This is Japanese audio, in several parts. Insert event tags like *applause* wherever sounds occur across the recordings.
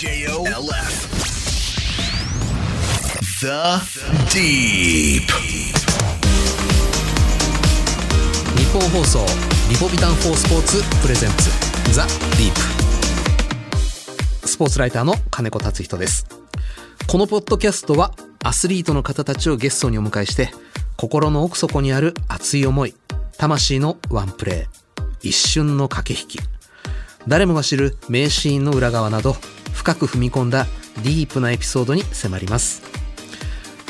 J-O-L-F The Deep. 日本放送リポビタン4スポーツプレゼンツ。ザ・ディープスポーツライターの金子達人です。このポッドキャストはアスリートの方たちをゲストにお迎えして心の奥底にある熱い思い魂のワンプレー一瞬の駆け引き。誰もが知る名シーンの裏側など深く踏み込んだディープなエピソードに迫ります。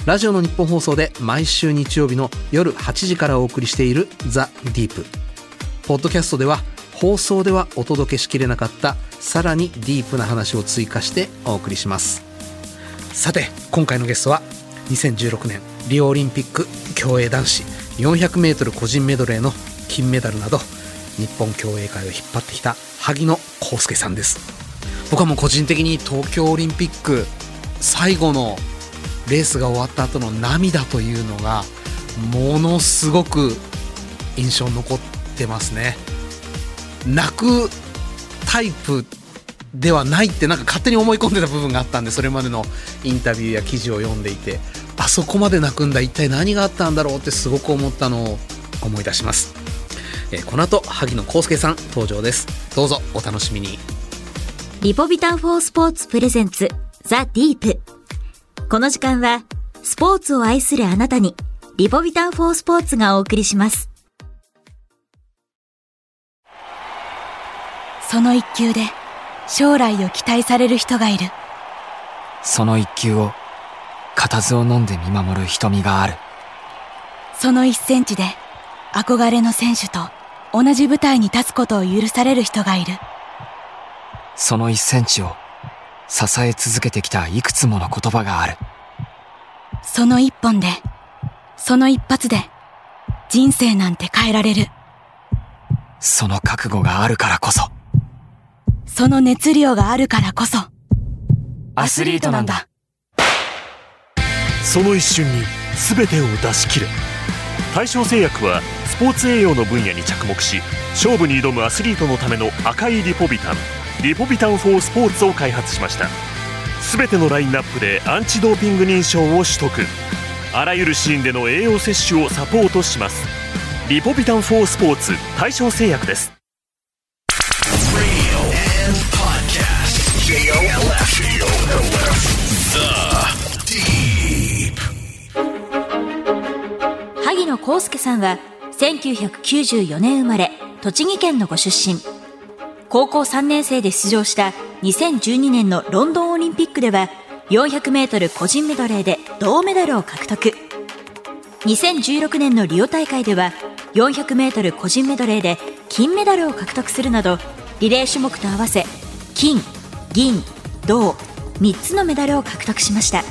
ラジオの日本放送で毎週日曜日の夜8時からお送りしているザ・ディープ。ポッドキャストでは放送ではお届けしきれなかったさらにディープな話を追加してお送りします。さて今回のゲストは2016年リオオリンピック競泳男子 400m 個人メドレーの金メダルなど日本競泳界を引っ張ってきた萩野公介さんです。僕はもう個人的に東京オリンピック最後のレースが終わった後の涙というのがものすごく印象に残ってますね。泣くタイプではないってなんか勝手に思い込んでた部分があったんでそれまでのインタビューや記事を読んでいて。あそこまで泣くんだ。一体何があったんだろうってすごく思ったのを思い出します、えーこの後萩野公介さん登場です。どうぞお楽しみに。リポビタンフォースポーツプレゼンツザ・ディープ。この時間はスポーツを愛するあなたにリポビタンフォースポーツがお送りします。その一球で将来を期待される人がいる。その一球を固唾を飲んで見守る瞳がある。その一センチで憧れの選手と同じ舞台に立つことを許される人がいる。その一センチを支え続けてきたいくつもの言葉がある。その一本でその一発で人生なんて変えられる。その覚悟があるからこそ。その熱量があるからこそ。アスリートなんだ。その一瞬に全てを出し切れ。大正製薬はスポーツ栄養の分野に着目し勝負に挑むアスリートのための赤いリポビタンリポビタン4スポーツを開発しました。全てのラインナップでアンチドーピング認証を取得。あらゆるシーンでの栄養摂取をサポートします。リポビタン4スポーツ大正製薬です。萩野公介さんは1994年生まれ栃木県のご出身。高校3年生で出場した2012年のロンドンオリンピックでは 400m 個人メドレーで銅メダルを獲得。2016年のリオ大会では 400m 個人メドレーで金メダルを獲得するなどリレー種目と合わせ金銀銅3つのメダルを獲得しました。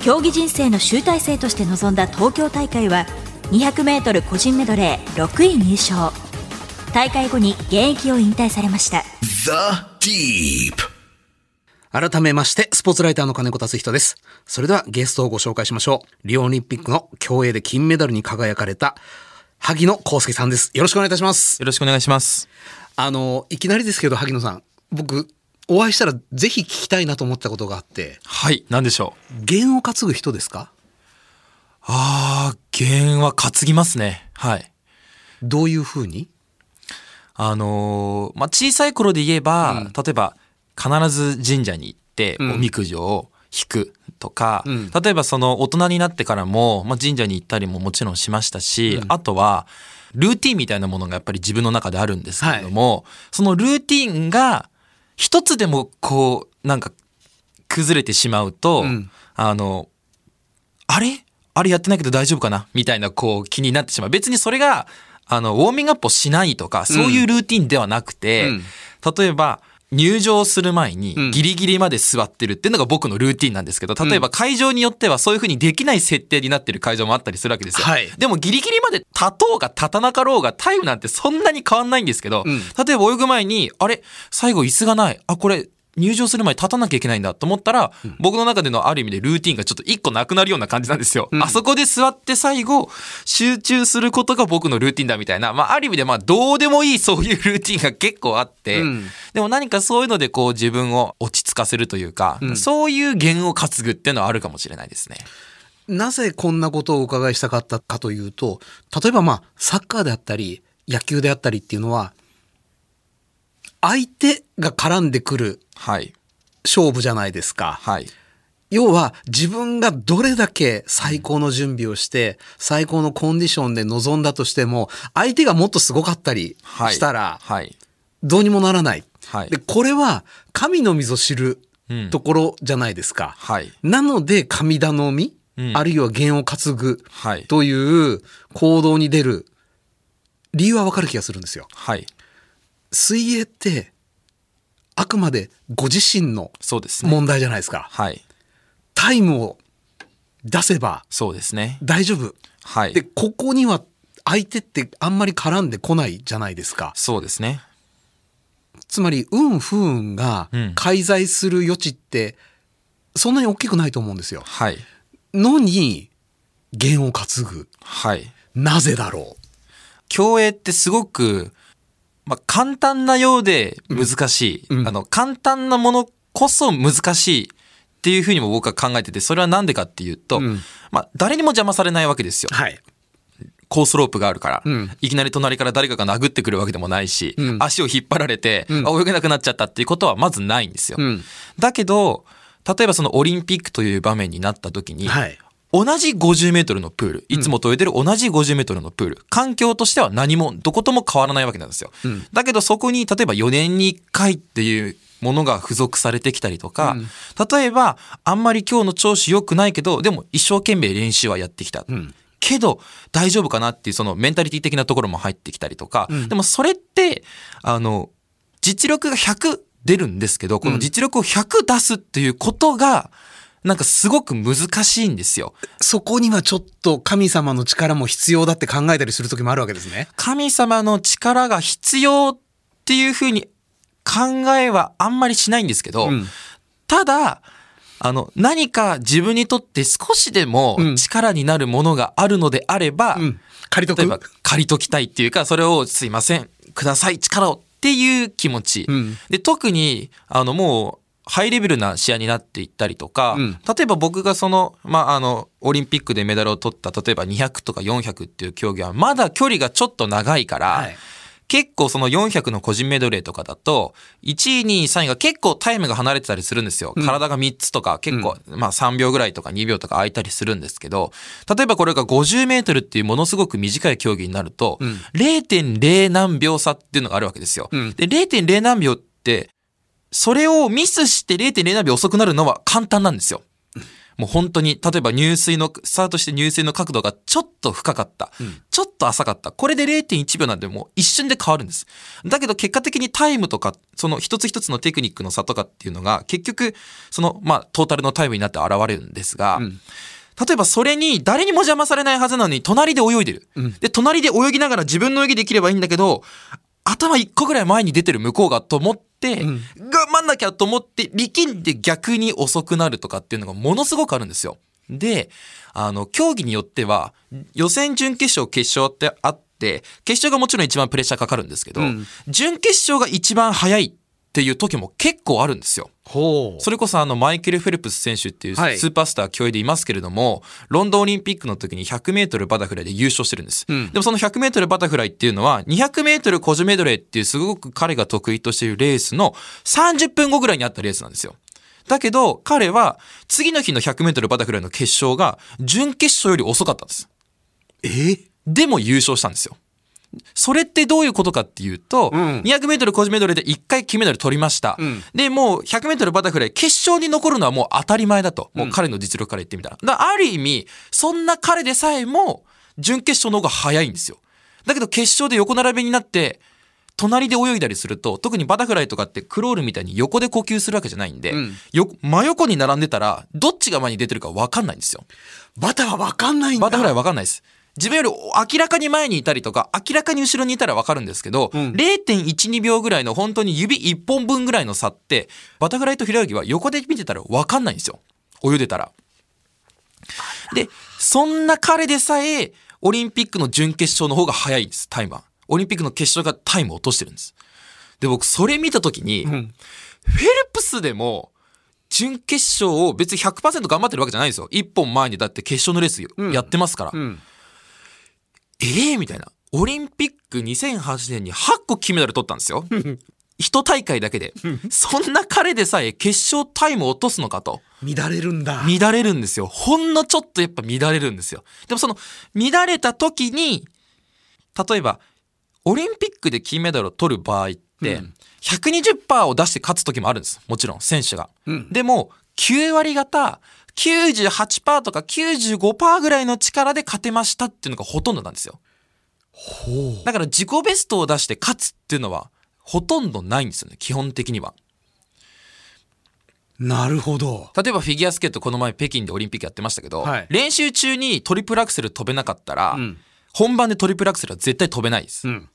競技人生の集大成として臨んだ東京大会は 200m 個人メドレー6位入賞大会後に現役を引退されました The Deep 改めまして、スポーツライターの金子達人です。それではゲストをご紹介しましょう。リオオリンピックの競泳で金メダルに輝かれた、萩野公介さんです。よろしくお願いいたします。よろしくお願いします。あの、いきなりですけど、萩野さん。僕、お会いしたらぜひ聞きたいなと思ったことがあって、はい、なんでしょう？弦を担ぐ人ですか？あー、弦は担ぎますね。はい。どういうふうに？あのーまあ、小さい頃で言えば、例えば、必ず神社に行って、ん。おみくじを引くとか、ん。例えばその大人になってからも、まあ、神社に行ったりももちろんしましたし、あとは、ルーティンみたいなものがやっぱり自分の中であるんですけれども、そのルーティンが、一つでもこう、なんか、崩れてしまうと、ん。あの、あれ？あれやってないけど大丈夫かな？みたいなこう気になってしまう。別にそれが、あの、ウォーミングアップをしないとか、そういうルーティンではなくて、うん。例えば、入場する前にん。ギリギリまで座ってるっていうのが僕のルーティンなんですけど、例えば会場によってはそういう風にできない設定になってる会場もあったりするわけですよ。はい。でもギリギリまで立とうが立たなかろうがタイムなんてそんなに変わんないんですけど、ん。例えば泳ぐ前に、あれ？最後椅子がない。あ、これ入場する前に立たなきゃいけないんだと思ったら、僕の中でのある意味でルーティンがちょっと一個なくなるような感じなんですよ。あそこで座って最後、集中することが僕のルーティンだみたいな、まあある意味でまあどうでもいいそういうルーティンが結構あって、うんでも何かそういうのでこう自分を落ち着かせるというか、そういう弦を担ぐっていうのはあるかもしれないですね。なぜこんなことをお伺いしたかったかというと、例えばまあ、サッカーであったり、野球であったりっていうのは、相手が絡んでくるはい。勝負じゃないですか。はい。要は自分がどれだけ最高の準備をして、最高のコンディションで臨んだとしても、相手がもっとすごかったりはい。したら、はい。どうにもならない。はいで、これは神の溝知るうんところじゃないですか。はい。なので神頼み、うんあるいは弦を担ぐはい。という行動に出る理由はわかる気がするんですよ。はい。水泳ってあくまでご自身の。問題じゃないですか。はい。タイムを出せばそうですね。大丈夫。はい。で、ここには相手ってあんまり絡んでこないじゃないですか。そうですね。つまり運不運がうん介在する余地ってそんなに大きくないと思うんですよ。はい。のに弦を担ぐ。はい。なぜだろ競泳ってすごく、まあ、簡単なようで難しい、うんあの、簡単なものこそ難しいっていうふうにも僕は考えてて、それはなんでかっていうと、うんまあ、誰にも邪魔されないわけですよう。。はい。コースロープがあるから、うんいきなり隣から誰かが殴ってくるわけでもないし、うん足を引っ張られて、泳げなくなっちゃったっていうことはまずないんですよ。うん。だけど、例えばそのオリンピックという場面になった時に、はい。同じ50メートルのプール、いつもと泳いでる同じ50メートルのプール、環境としては何も、どことも変わらないわけなんですよ。うん。だけどそこに、例えば4年に1回っていうものが付属されてきたりとか、例えば、あんまり今日の調子良くないけど、でも一生懸命練習はやってきた。ん。けど、大丈夫かなっていうそのメンタリティ的なところも入ってきたりとか、でもそれって、あの、実力が100出るんですけど、この実力を100出すっていうことが、なんかすごく難しいんですよ。そこにはちょっと神様の力も必要だって考えたりする時もあるわけですね。神様の力が必要っていうふうに考えはあんまりしないんですけど、うんただ、あの、何か自分にとって少しでもうん力になるものがあるのであれば、うん。借りと例えばく。借りときたいっていうか、それをすいません、ください、力をっていう気持ち。うんで、特に、あの、もう、ハイレベルな試合になっていったりとか、うん。例えば僕がその、まあ、あの、オリンピックでメダルを取った、例えば200とか400っていう競技は、まだ距離がちょっと長いから、はい。結構その400の個人メドレーとかだと、1位、2位、3位が結構タイムが離れてたりするんですよ。体が3つとか結構、まあ3秒ぐらいとか2秒とか空いたりするんですけど、例えばこれが50メートルっていうものすごく短い競技になると、0.0何秒差っていうのがあるわけですよ。うん。で、0.0何秒って、それをミスして0.0何秒遅くなるのは簡単なんですよ。もう本当に、例えば入水の、スタートして入水の角度がちょっと深かった。ちょっと浅かった。これで0.1秒なんでもう一瞬で変わるんです。だけど結果的にタイムとか、その一つ一つのテクニックの差とかっていうのが、結局、その、まあ、トータルのタイムになって現れるんですが、例えばそれに誰にも邪魔されないはずなのに隣で泳いでる。で、隣で泳ぎながら自分の泳ぎできればいいんだけど、頭一個ぐらい前に出てる向こうがと思って、頑張んなきゃと思って力んで逆に遅くなるとかっていうのがものすごくあるんですよ。で、あの、競技によっては、予選、準決勝、決勝ってあって、決勝がもちろん一番プレッシャーかかるんですけど、準決勝が一番早いっていう時も結構あるんですよ。ほう。それこそあのマイケル・フェルプス選手っていうスはいーパースター競泳でいますけれども、ロンドンオリンピックの時に100メートルバタフライで優勝してるんです。んでもその100メートルバタフライっていうのは、200メートル個人メドレーっていうすごく彼が得意としているレースの30分後ぐらいにあったレースなんですよ。だけど、彼は次の日の100メートルバタフライの決勝が準決勝より遅かったんです。え？でも優勝したんですよ。それってどういうことかっていうと、ん200メートル個人メドレーで1回金メダル取りました。んで、もう100メートルバタフライ決勝に残るのはもう当たり前だと。もう彼の実力から言ってみたら。だある意味、そんな彼でさえも準決勝の方が早いんですよ。だけど決勝で横並びになって、隣で泳いだりすると、特にバタフライとかってクロールみたいに横で呼吸するわけじゃないんで、んよ真横に並んでたら、どっちが前に出てるか分かんないんですよ。バタはわかんないんだ。バタフライ分かんないです。自分より明らかに前にいたりとか、明らかに後ろにいたらわかるんですけど、0.12秒ぐらいの本当に指1本分ぐらいの差って、バタフライと平泳ぎは横で見てたらわかんないんですよ。泳いでたら。で、そんな彼でさえ、オリンピックの準決勝の方が早いんです、タイムは。オリンピックの決勝がタイムを落としてるんです。で、僕、それ見たときに、フェルプスでも、準決勝を別に100%頑張ってるわけじゃないんですよ。一本前にだって決勝のレースやってますから。んええみたいな。オリンピック2008年に8個金メダル取ったんですよ。*laughs* 一大会だけで。そんな彼でさえ決勝タイムを落とすのかと。乱れるんだ。乱れるんですよ。ほんのちょっとやっぱ乱れるんですよ。でもその乱れた時に、例えば、オリンピックで金メダルを取る場合って、120%を出して勝つ時もあるんです。もちろん、選手が。でも、9割方、98%とか95%ぐらいの力で勝てましたっていうのがほとんどなんですよ。だから自己ベストを出して勝つっていうのは、ほとんどないんですよね、基本的には。なるほど。例えばフィギュアスケートこの前北京でオリンピックやってましたけど、はい練習中にトリプルアクセル飛べなかったら、ん本番でトリプルアクセルは絶対飛べないです。ん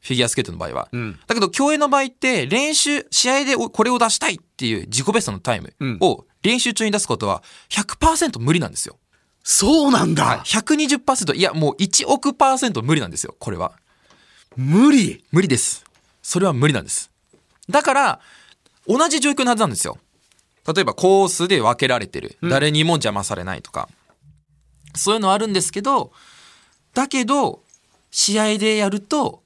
フィギュアスケートの場合は。んだけど競泳の場合って練習、試合でおこれを出したいっていう自己ベストのタイムを練習中に出すことは100%無理なんですよ。そうなんだ。はい、120%いやもう1億パーセント無理なんですよこれは。無理。無理です。それは無理なんです。だから、同じ状況のはずなんですよ。例えばコースで分けられてる。誰にも邪魔されないとか。そういうのあるんですけど、だけど、試合でやると、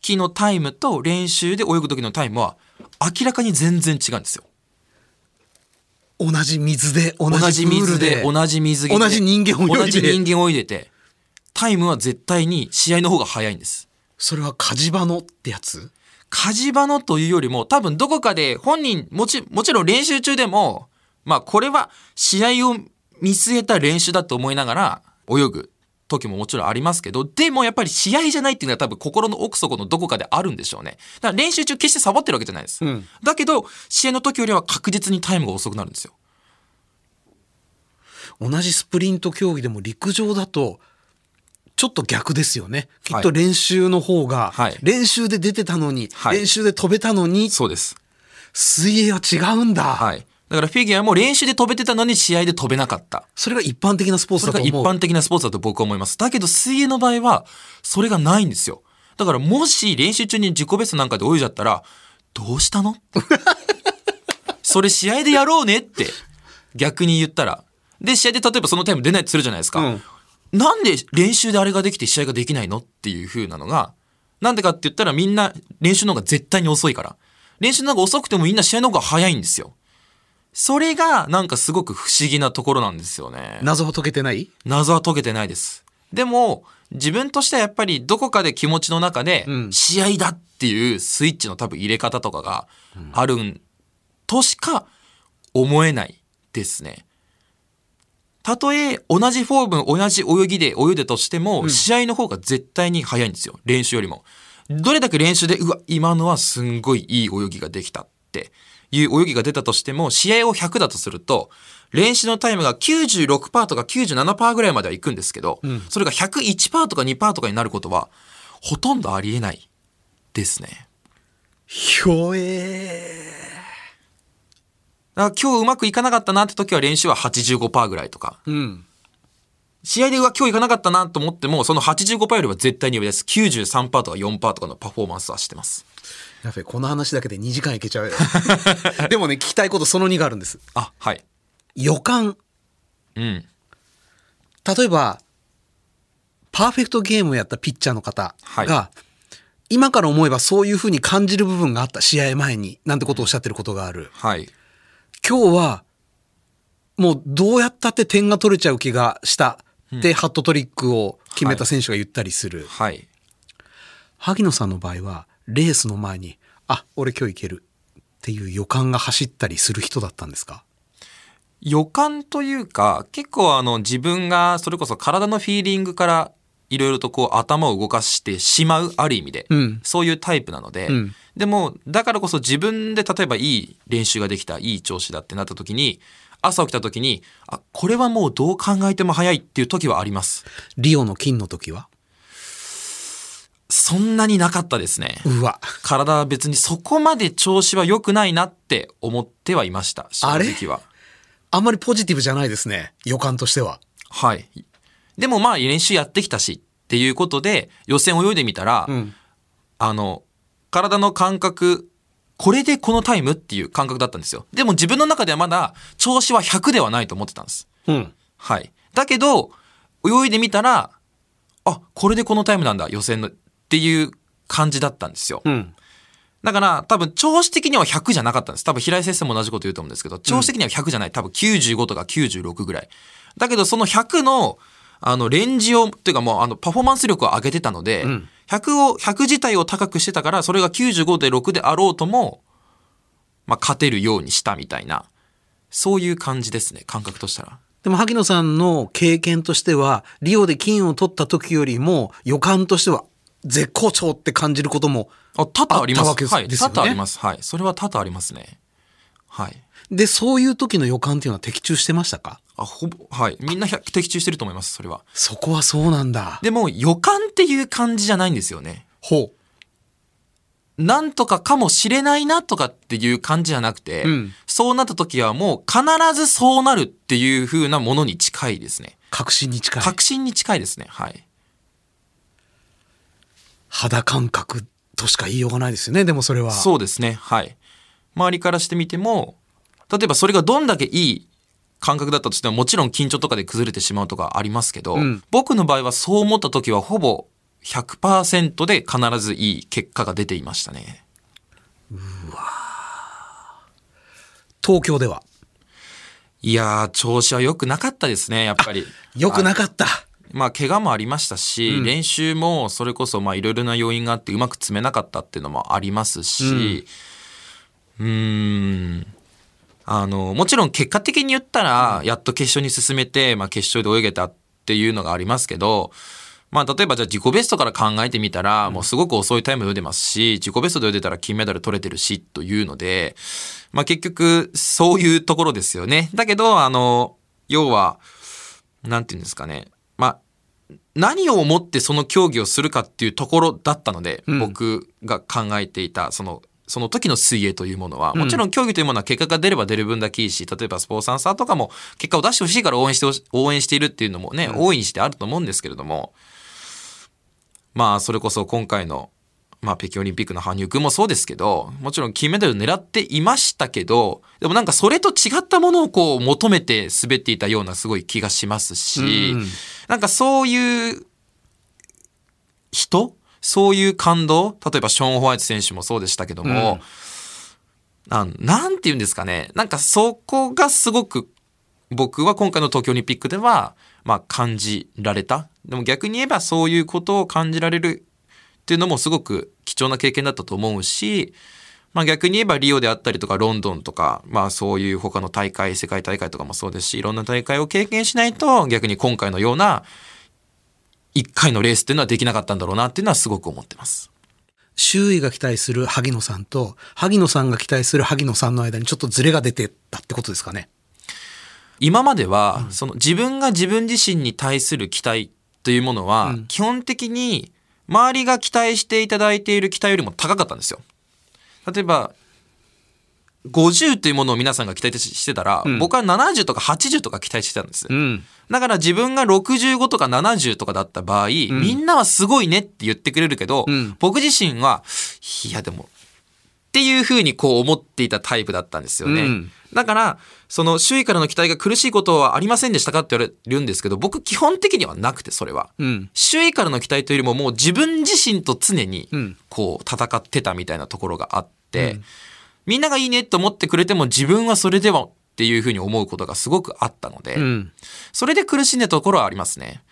木のタイムと練習で泳ぐ時のタイムは明らかに全然違うんですよ。同じ水で、同同じ水で、同じ水着で同じ人間泳いで同じ人間泳いでて、タイムは絶対に試合の方が早いんです。それは火事場のってやつ？火事場のというよりも、多分どこかで本人、もち、もちろん練習中でも、まあこれは試合を見据えた練習だと思いながら泳ぐ時ももちろんありますけど、でもやっぱり試合じゃないっていうのは多分心の奥底のどこかであるんでしょうね。だから練習中決してサボってるわけじゃないです。んだけど、試合の時よりは確実にタイムが遅くなるんですよ。同じスプリント競技でも陸上だと、ちょっと逆ですよね。きはいっと練習の方が、はい練習で出てたのに、はい練習で飛べたのに、そうです。水泳は違うんだ。はい。だからフィギュアも練習で飛べてたのに試合で飛べなかった。それが一般的なスポーツそれがだと思う。一般的なスポーツだと僕は思います。だけど水泳の場合は、それがないんですよ。だからもし練習中に自己ベストなんかで泳いじゃったら、どうしたの？それ試合でやろうねって逆に言ったら。で、試合で例えばそのタイム出ないとするじゃないですか。うんなんで練習であれができて試合ができないのっていう風なのが、なんでかって言ったらみんな練習の方が絶対に遅いから。練習の方が遅くてもみんな試合の方が早いんですよ。それがなんかすごく不思議なところなんですよね。謎は解けてない？謎は解けてないです。でも、自分としてはやっぱりどこかで気持ちの中でう、ん試合だっていうスイッチの多分入れ方とかがあるんとしか思えないですね。たとえ同じフォーム、同じ泳ぎで泳いでとしても、試合の方が絶対に早いんですよ。練習よりも。どれだけ練習で、うわ、今のはすんごいいい泳ぎができたっていう泳ぎが出たとしても、試合を100だとすると、練習のタイムが96%とか97%ぐらいまでは行くんですけど、それが101%とか2%とかになることは、ほとんどありえないですね。ひょえだから今日うまくいかなかったなって時は練習は85%ぐらいとか。ー。うん。試合でうわ今日いかなかったなと思っても、その85%よりは絶対に上です。93%とか4%とかのパフォーマンスはしてます。やべえ、この話だけで2時間いけちゃうよ。*laughs* でもね、聞きたいことその2があるんです。あ、はい。予感。うん。例えば、パーフェクトゲームをやったピッチャーの方が、は今から思えばそういうふうに感じる部分があった試合前に、なんてことをおっしゃってることがある。はい。今日は、もうどうやったって点が取れちゃう気がしたって、ハットトリックを決めた選手が言ったりする。はい。萩野さんの場合は、レースの前に、あ、俺今日いけるっていう予感が走ったりする人だったんですか？予感というか、結構あの自分がそれこそ体のフィーリングからいろいろとこう頭を動かしてしまう、ある意味で、うん。そういうタイプなので、うん。でも、だからこそ自分で例えばいい練習ができた、いい調子だってなった時に、朝起きた時に、あ、これはもうどう考えても早いっていう時はあります。リオの金の時は？そんなになかったですね。うわ。体は別にそこまで調子は良くないなって思ってはいました。正あれ？直は。あんまりポジティブじゃないですね。予感としては。はい。でもまあ練習やってきたしっていうことで予選泳いでみたら、んあの、体の感覚、これでこのタイムっていう感覚だったんですよ。でも自分の中ではまだ調子は100ではないと思ってたんです。うん。はい。だけど、泳いでみたら、あ、これでこのタイムなんだ、予選のっていう感じだったんですよ。うん。だから多分調子的には100じゃなかったんです。多分平井先生も同じこと言うと思うんですけど、調子的には100じゃない。多分95とか96ぐらい。だけどその100の、あの、レンジを、っていうかもう、あの、パフォーマンス力を上げてたので、ん100を、100自体を高くしてたから、それが95で6であろうとも、まあ、勝てるようにしたみたいな、そういう感じですね、感覚としたら。でも萩野さんの経験としては、リオで金を取った時よりも予感としては絶好調って感じることも。あ、多々あります。わけですよね多々あります。はい。それは多々ありますね。はい。で、そういう時の予感っていうのは的中してましたか？あ、ほぼ、はい。みんな100的中してると思います、それは。そこはそうなんだ。でも予感っていう感じじゃないんですよね。ほなんとかかもしれないなとかっていう感じじゃなくて、うんそうなった時はもう必ずそうなるっていう風なものに近いですね。う。確信に近い。確信に近いですね。はい。肌感覚としか言いようがないですよね。でもそれは。そうですね。はい。周りからしてみても、例えばそれがどんだけいい感覚だったとしてももちろん緊張とかで崩れてしまうとかありますけど、うん僕の場合はそう思った時はほぼ100%で必ずいい結果が出ていましたね。東京では。いやー、調子は良くなかったですね、やっぱり。良くなかった。まあ、怪我もありましたし、練習もそれこそ、まあ、いろいろな要因があってうまく詰めなかったっていうのもありますし、うーん、あの、もちろん結果的に言ったら、やっと決勝に進めて、まあ、決勝で泳げたっていうのがありますけど、まあ、例えばじゃあ自己ベストから考えてみたら、もうすごく遅いタイムで出ますし、自己ベストで出たら金メダル取れてるし、というので、まあ、結局、そういうところですよね。だけど、あの、要は、なんていうんですかね。まあ、何を思ってその競技をするかっていうところだったので、僕が考えていた、その、その時の水泳というものは、もちろん競技というものは結果が出れば出る分だけいいし、例えばスポーツアンサーとかも結果を出してほしいから応援して応援しているっていうのもね、大いにしてあると思うんですけれども、まあ、それこそ今回の、まあ、北京オリンピックの羽生くんもそうですけど、もちろん金メダル狙っていましたけど、でもなんかそれと違ったものをこう求めて滑っていたようなすごい気がしますし、うんなんかそういう人そういう感動例えばショーン・ホワイト選手もそうでしたけども、あのなんて言うんですかね。なんかそこがすごく僕は今回の東京オリンピックでは、まあ感じられた。でも逆に言えばそういうことを感じられるっていうのもすごく貴重な経験だったと思うし、まあ逆に言えばリオであったりとかロンドンとか、まあそういう他の大会、世界大会とかもそうですし、いろんな大会を経験しないと逆に今回のような一回のレースっていうのはできなかったんだろうなっていうのはすごく思ってます。周囲が期待する萩野さんと、萩野さんが期待する萩野さんの間にちょっとズレが出てたってことですかね。今までは、その自分が自分自身に対する期待というものは、基本的に周りが期待していただいている期待よりも高かったんですよ。例えば、50というものを皆さんが期待してたら、僕は70とか80とか期待してたんです。ん。だから自分が65とか70とかだった場合、みんなはすごいねって言ってくれるけど、ん僕自身は、いやでも、っていうふうにこう思っていたタイプだったんですよね。うんだから、その周囲からの期待が苦しいことはありませんでしたかって言われるんですけど、僕基本的にはなくて、それは。うん。周囲からの期待というよりももう自分自身と常にんこう戦ってたみたいなところがあって、みんながいいねと思ってくれても自分はそれではっていうふうに思うことがすごくあったので、うん。それで苦しんだところはありますね。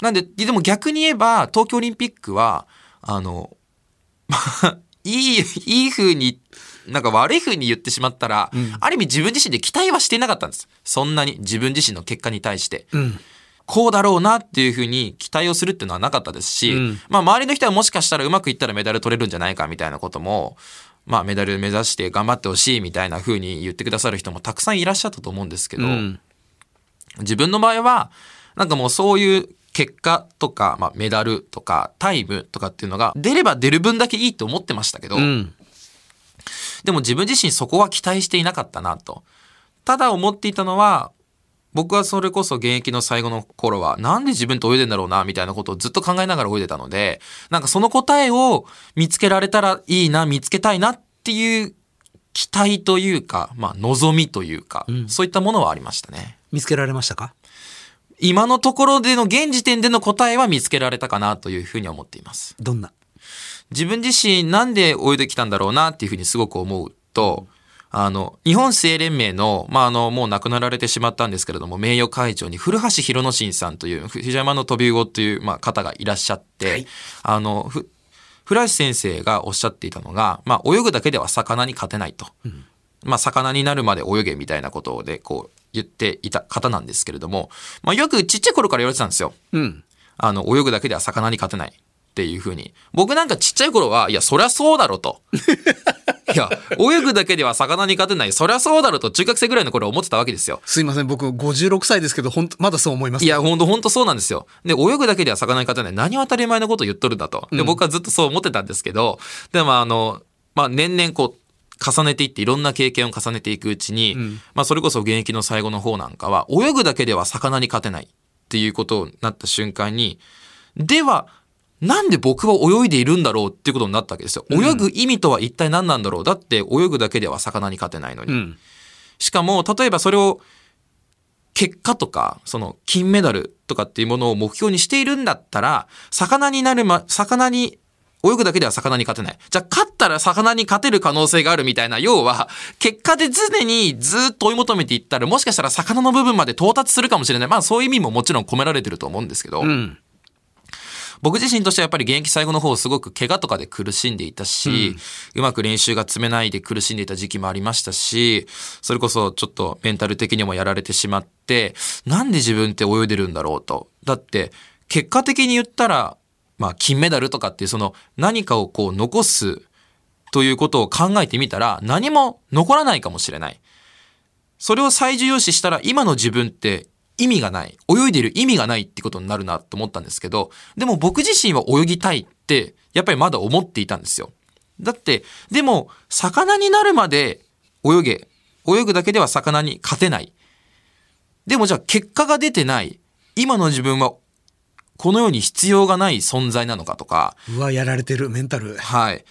なんで、でも逆に言えば、東京オリンピックは、あの、まあ、いい、いい風に、なんか悪い風に言ってしまったら、ある意味自分自身で期待はしていなかったんです。そんなに自分自身の結果に対して。うん。こうだろうなっていう風に期待をするっていうのはなかったですし、うんまあ周りの人はもしかしたらうまくいったらメダル取れるんじゃないかみたいなことも、まあメダル目指して頑張ってほしいみたいな風に言ってくださる人もたくさんいらっしゃったと思うんですけど、うん自分の場合は、なんかもうそういう結果とか、まあメダルとかタイムとかっていうのが出れば出る分だけいいと思ってましたけど、うん。でも自分自身そこは期待していなかったなと。ただ思っていたのは、僕はそれこそ現役の最後の頃は、なんで自分と泳いでんだろうな、みたいなことをずっと考えながら泳いでたので、なんかその答えを見つけられたらいいな、見つけたいなっていう期待というか、まあ望みというか、そういったものはありましたね。見つけられましたか？今のところでの現時点での答えは見つけられたかなというふうには思っています。どんな？自分自身なんで泳いできたんだろうなっていうふうにすごく思うと、あの、日本水泳連盟の、まあ、あの、もう亡くなられてしまったんですけれども、名誉会長に古橋博之進さんという、藤山の飛び魚という、まあ、方がいらっしゃって、あの、ふ古橋先生がおっしゃっていたのが、まあ、泳ぐだけでは魚に勝てないと。まあ、魚になるまで泳げみたいなことで、こう、言っていた方なんですけれども、まあ、よくちっちゃい頃から言われてたんですよ。うん。あの、泳ぐだけでは魚に勝てないっていうふうに。僕なんかちっちゃい頃は、いや、そりゃそうだろと。*laughs* いや、泳ぐだけでは魚に勝てない。そりゃそうだろと中学生ぐらいの頃は思ってたわけですよ。すいません、僕56歳ですけど、ほんと、まだそう思います。いや、ほんと、ほんとそうなんですよ。で、泳ぐだけでは魚に勝てない。何を当たり前のことを言っとるんだと。で、僕はずっとそう思ってたんですけど、でもあの、まあ、年々こう、重ねていっていろんな経験を重ねていくうちに、まあそれこそ現役の最後の方なんかは泳ぐだけでは魚に勝てないっていうことになった瞬間にではなんで僕は泳いでいるんだろうっていうことになったわけですよ。泳ぐ意味とは一体何なんだろうだって泳ぐだけでは魚に勝てないのに。うん。しかも、例えばそれを、結果とか、その、金メダルとかっていうものを目標にしているんだったら、魚になるま、魚に、泳ぐだけでは魚に勝てない。じゃあ、勝ったら魚に勝てる可能性があるみたいな、要は、結果で常にずっと追い求めていったら、もしかしたら魚の部分まで到達するかもしれない。まあ、そういう意味ももちろん込められてると思うんですけど、うん。僕自身としてはやっぱり現役最後の方すごく怪我とかで苦しんでいたし、うまく練習が積めないで苦しんでいた時期もありましたし、それこそちょっとメンタル的にもやられてしまって、なんで自分って泳いでるんだろうと。だって、結果的に言ったら、まあ金メダルとかっていうその何かをこう残すということを考えてみたら何も残らないかもしれない。それを最重要視したら今の自分って意味がない。泳いでる意味がないってことになるなと思ったんですけど、でも僕自身は泳ぎたいって、やっぱりまだ思っていたんですよ。だって、でも、魚になるまで泳げ。泳ぐだけでは魚に勝てない。でもじゃあ結果が出てない。今の自分は、この世に必要がない存在なのかとか、うわ、やられてる、メンタル。はい。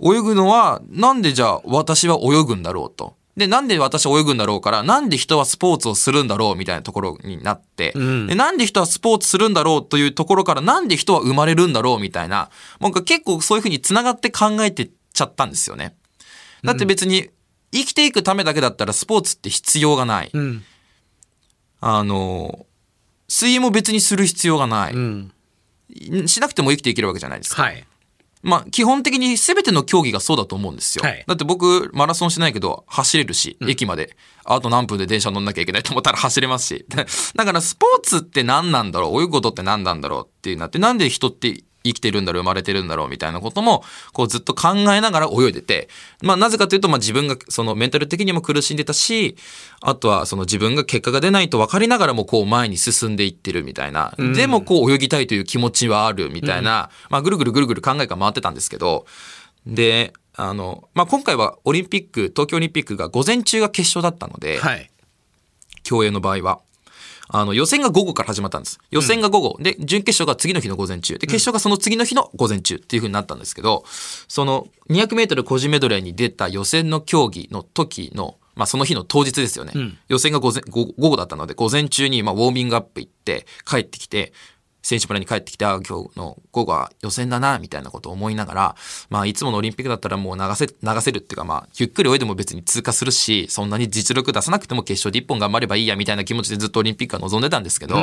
泳ぐのは、なんでじゃあ私は泳ぐんだろうと。で、なんで私は泳ぐんだろうから、なんで人はスポーツをするんだろうみたいなところになって、んでなんで人はスポーツするんだろうというところから、なんで人は生まれるんだろうみたいな、なんか結構そういうふうに繋がって考えてっちゃったんですよね。だって別に、生きていくためだけだったらスポーツって必要がない。うん。あの、水泳も別にする必要がない。うん。しなくても生きていけるわけじゃないですか。はい。まあ、基本的に全ての競技がそうだと思うんですよ。はいだって僕、マラソンしてないけど、走れるし、駅まで。あと何分で電車乗んなきゃいけないと思ったら走れますし。*laughs* だから、スポーツって何なんだろう？泳ぐことって何なんだろう？っていうなって、なんで人って生きてるんだろう生まれてるんだろうみたいなことも、こうずっと考えながら泳いでて、まあ、なぜかというと、まあ自分が、そのメンタル的にも苦しんでたし、あとはその自分が結果が出ないと分かりながらもこう前に進んでいってるみたいな。でもこう泳ぎたいという気持ちはあるみたいな、まあぐるぐるぐるぐる考えが回ってたんですけど、で、あの、まあ今回はオリンピック、東京オリンピックが午前中が決勝だったので、はい。競泳の場合は。あの、予選が午後から始まったんです。予選が午後。で、準決勝が次の日の午前中。で、決勝がその次の日の午前中っていう風になったんですけど、その200メートル個人メドレーに出た予選の競技の時の、まあその日の当日ですよね。予選が午前午午後だったので、午前中にまあウォーミングアップ行って、帰ってきて、選手村に帰ってきて、あ今日の午後は予選だな、みたいなことを思いながら、まあ、いつものオリンピックだったらもう流せ、流せるっていうか、まあ、ゆっくり泳いでも別に通過するし、そんなに実力出さなくても決勝で一本頑張ればいいや、みたいな気持ちでずっとオリンピックは望んでたんですけど、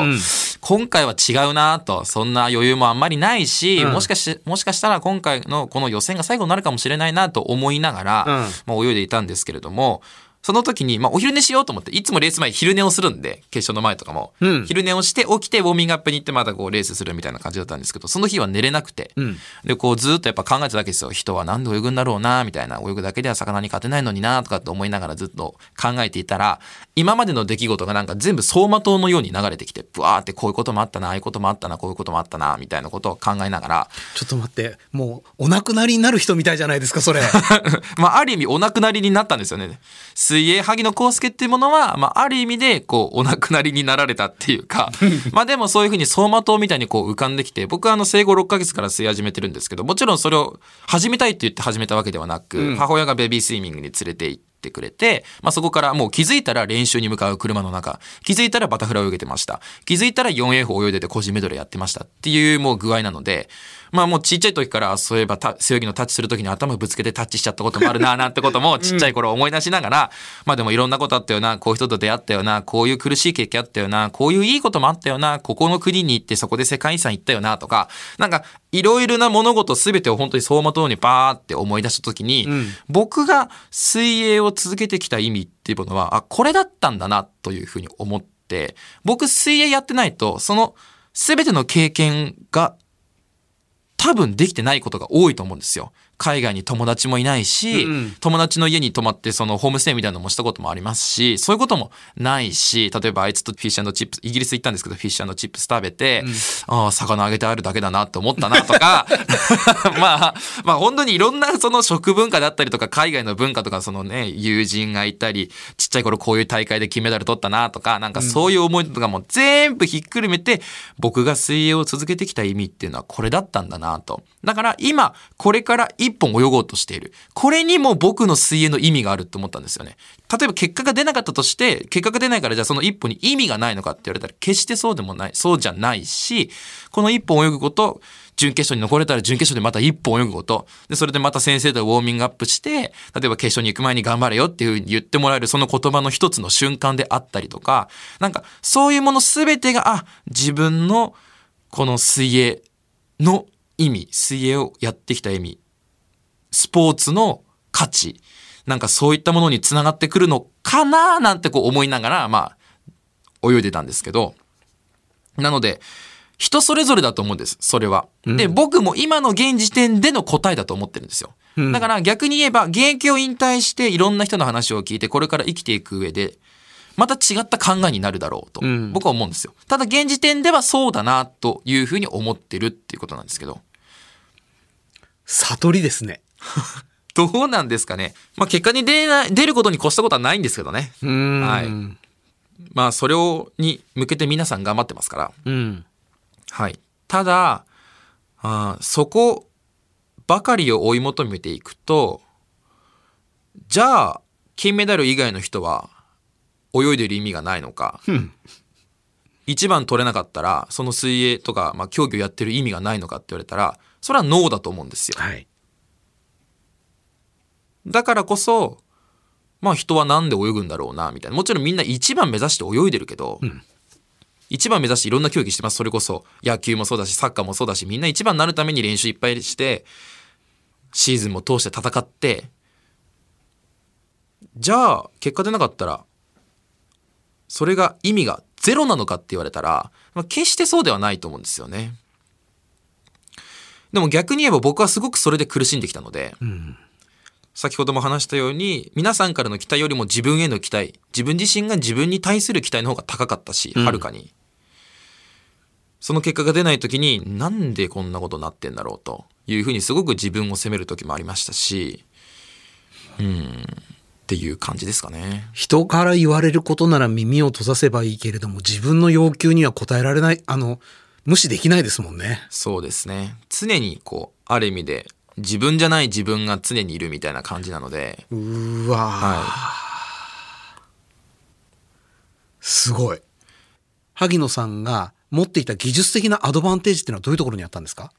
今回は違うなと、そんな余裕もあんまりないし、もしかし、もしかしたら今回のこの予選が最後になるかもしれないなと思いながら、うん。まあ、泳いでいたんですけれども、その時に、まあ、お昼寝しようと思って、いつもレース前昼寝をするんで、決勝の前とかも。うん昼寝をして、起きて、ウォーミングアップに行って、またこう、レースするみたいな感じだったんですけど、その日は寝れなくて。んで、こう、ずっとやっぱ考えてたわけですよ。人はなんで泳ぐんだろうな、みたいな。泳ぐだけでは魚に勝てないのにな、とかって思いながらずっと考えていたら、今までの出来事がなんか全部走馬灯のように流れてきて、ブワーってこういうこともあったな、ああいうこともあったな、こういうこともあったな、みたいなことを考えながら、ちょっと待って、もうお亡くなりになる人みたいじゃないですか、それ。*laughs* まあ、ある意味お亡くなりになったんですよね。水泳萩野公介っていうものは、まあ、ある意味で、こう、お亡くなりになられたっていうか、*laughs* まあでもそういうふうに走馬灯みたいにこう浮かんできて、僕はあの生後6ヶ月から水泳始めてるんですけど、もちろんそれを始めたいって言って始めたわけではなく、母親がベビースイミングに連れて行って、ってくれて、まあ、そこからもう気づいたら練習に向かう車の中、気づいたらバタフライ泳げてました。気づいたら 4A 泳いでて個人メドレーやってましたっていうもう具合なので、まあもうちっちゃい時からそういえばた背泳ぎのタッチする時に頭ぶつけてタッチしちゃったこともあるななんてこともちっちゃい頃思い出しながら、まあでもいろんなことあったよな、こういう人と出会ったよな、こういう苦しい経験あったよな、こういういいこともあったよな、ここの国に行ってそこで世界遺産行ったよなとか、なんかいろいろな物事全てを本当に走馬灯にバーって思い出した時に、僕が水泳を続けてきた意味っていうものは、あ、これだったんだなというふうに思って、僕水泳やってないと、その全ての経験が多分できてないことが多いと思うんですよ。海外に友達もいないし、友達の家に泊まってそのホームステイみたいなのもしたこともありますし、そういうこともないし、例えばあいつとフィッシュチップス、イギリス行ったんですけど、フィッシュチップス食べて、ああ、魚あげてあるだけだなって思ったなとか、*laughs* *laughs* まあ、まあ本当にいろんなその食文化だったりとか、海外の文化とか、そのね、友人がいたり、ちっちゃい頃こういう大会で金メダル取ったなとか、なんかそういう思いとかも全部ひっくるめて、僕が水泳を続けてきた意味っていうのはこれだったんだなと。だから今、これから一本泳ごうとしている。これにも僕の水泳の意味があると思ったんですよね。例えば結果が出なかったとして、結果が出ないからじゃあその一歩に意味がないのかって言われたら決してそうでもない、そうじゃないし、この一本泳ぐこと、準決勝に残れたら準決勝でまた一本泳ぐこと。で、それでまた先生とウォーミングアップして、例えば決勝に行く前に頑張れよっていうふうに言ってもらえるその言葉の一つの瞬間であったりとか、なんかそういうものすべてが、あ、自分のこの水泳の意味、水泳をやってきた意味、スポーツの価値、なんかそういったものにつながってくるのかな？なんてこう思いながら、まあ、泳いでたんですけど、なので、人それぞれだと思うんです、それは。で、僕も今の現時点での答えだと思ってるんですよ。だから逆に言えば、現役を引退していろんな人の話を聞いて、これから生きていく上で、また違った考えになるだろうと、僕は思うんですよ。ただ現時点ではそうだな、というふうに思ってるっていうことなんですけど。悟りですね。*laughs* どうなんですかね。まあ結果に出ない、出ることに越したことはないんですけどね。うん。はい。まあそれを、に向けて皆さん頑張ってますから。うん。はい。ただ、あーそこばかりを追い求めていくと、じゃあ、金メダル以外の人は泳いでる意味がないのか。一番取れなかったら、その水泳とか、まあ、競技をやってる意味がないのかって言われたら、それはノーだと思うんですよ。はい。だからこそ、まあ人はなんで泳ぐんだろうな、みたいな。もちろんみんな一番目指して泳いでるけど、一番目指していろんな競技してます。それこそ野球もそうだし、サッカーもそうだし、みんな一番になるために練習いっぱいして、シーズンも通して戦って、じゃあ結果出なかったら、それが意味がゼロなのかって言われたら、まあ、決してそうではないと思うんですよね。でも逆に言えば僕はすごくそれで苦しんできたので、先ほども話したように、皆さんからの期待よりも自分への期待、自分自身が自分に対する期待の方が高かったし、はるかに。その結果が出ない時に、なんでこんなことになってんだろうというふうにすごく自分を責める時もありましたし、うん、っていう感じですかね。人から言われることなら耳を閉ざせばいいけれども、自分の要求には応えられない、あの、無視できないですもんね。そうですね。常にこう、ある意味で、自分じゃない自分が常にいるみたいな感じなので、うーわー、はすごい。萩野さんが持っていた技術的なアドバンテージっていうのはどういうところにあったんですか？